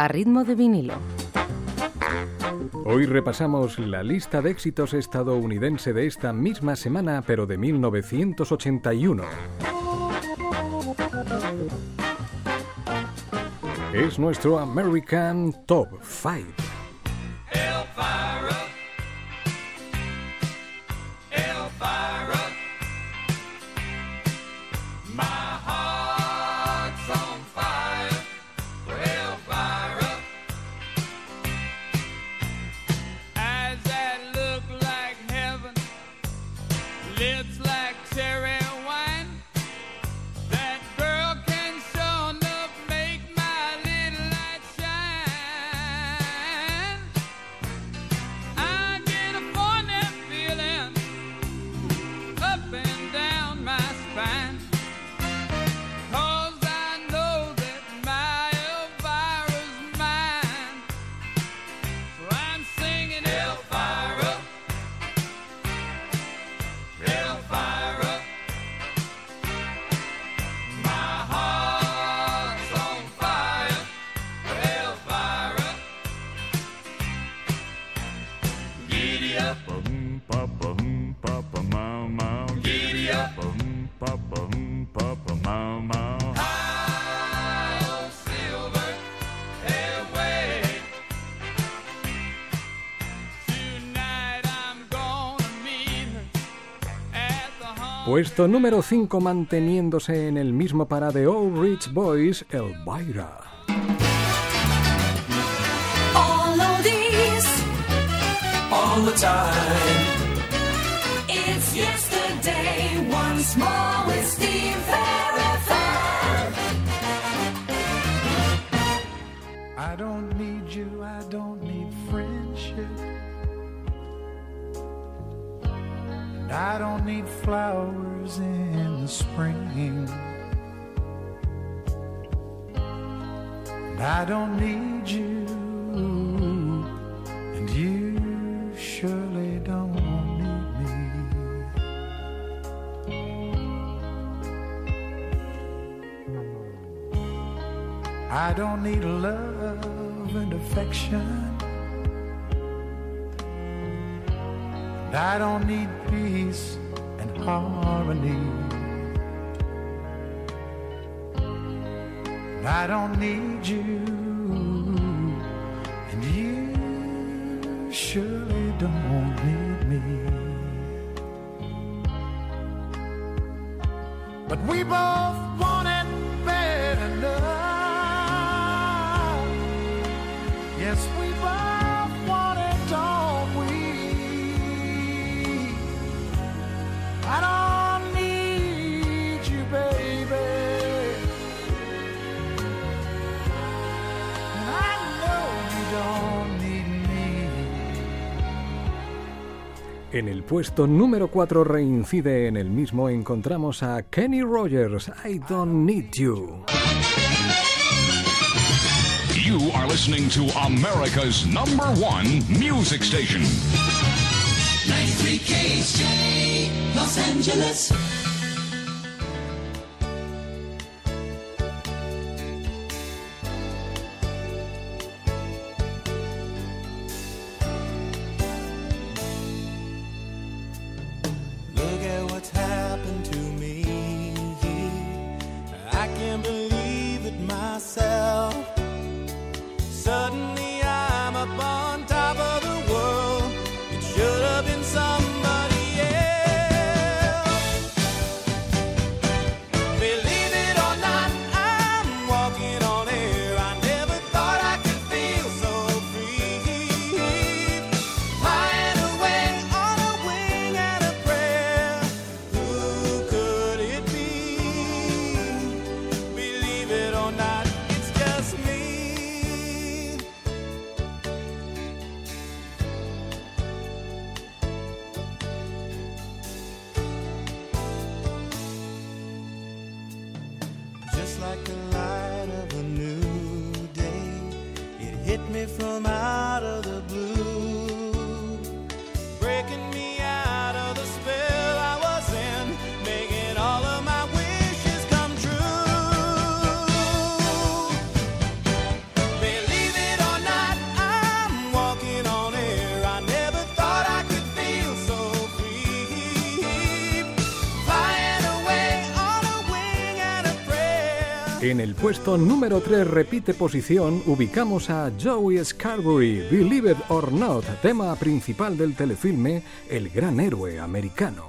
a ritmo de vinilo. Hoy repasamos la lista de éxitos estadounidense de esta misma semana, pero de 1981. Es nuestro American Top 5. lids Puesto número 5 manteniéndose en el mismo para The Old Rich Boys, Elvira. All all. Don't need flowers in the spring. And I don't need you, and you surely don't need me. I don't need love and affection. I don't need peace and harmony. I don't need you, and you surely don't need me. But we both want it enough. Yes, we En el puesto número 4 reincide en el mismo encontramos a Kenny Rogers, I Don't Need You. You are listening to America's number one music station. 93 KHJ, Los Angeles. like the light of a new day. It hit me from out. En el puesto número 3 repite posición, ubicamos a Joey Scarbury, Believe It or Not, tema principal del telefilme El gran héroe americano.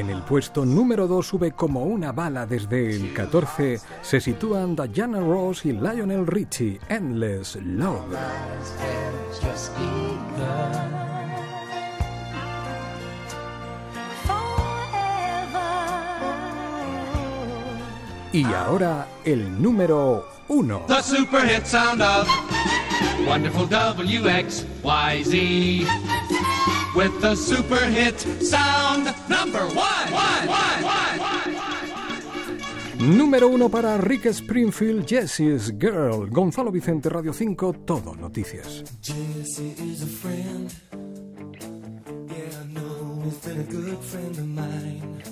En el puesto número 2 sube como una bala desde el 14, se sitúan Diana Ross y Lionel Richie, Endless Love. Y ahora el número 1. The super hit sound of wonderful WXYZ. With the super hit sound number one. one, one, one, one. Número 1 para Rick Springfield, Jessie's Girl. Gonzalo Vicente, Radio 5, Todo Noticias. Jesse is a friend. Yeah, I know he's been a good friend of mine.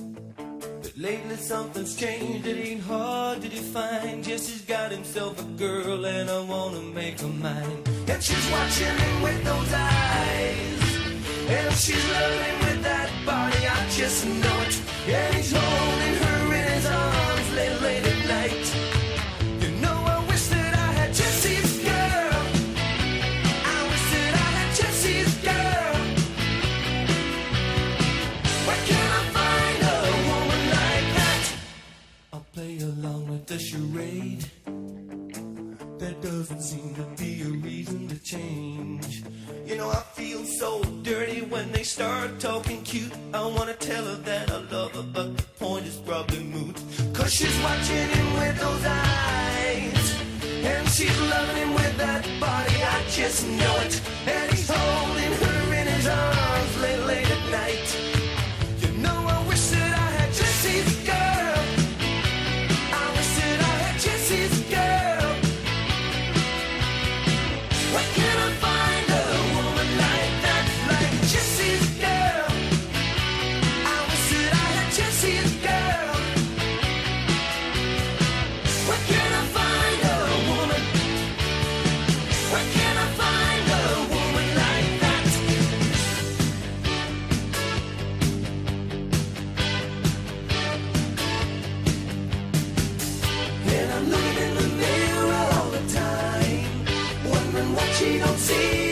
But lately something's changed, it ain't hard to define. Jesse's got himself a girl and I wanna make her mine. And she's watching him with those eyes. And she's loving with that body, I just know it. And he's holding her in his arms late, late at night. You know, I wish that I had Jessie's girl. I wish that I had Jessie's girl. Where can I find a woman like that? I'll play along with the charade. Doesn't seem to be a reason to change. You know, I feel so dirty when they start talking cute. I wanna tell her that I love her, but the point is probably moot. Cause she's watching him with those eyes. And she's loving him with that body, I just know it. She não see.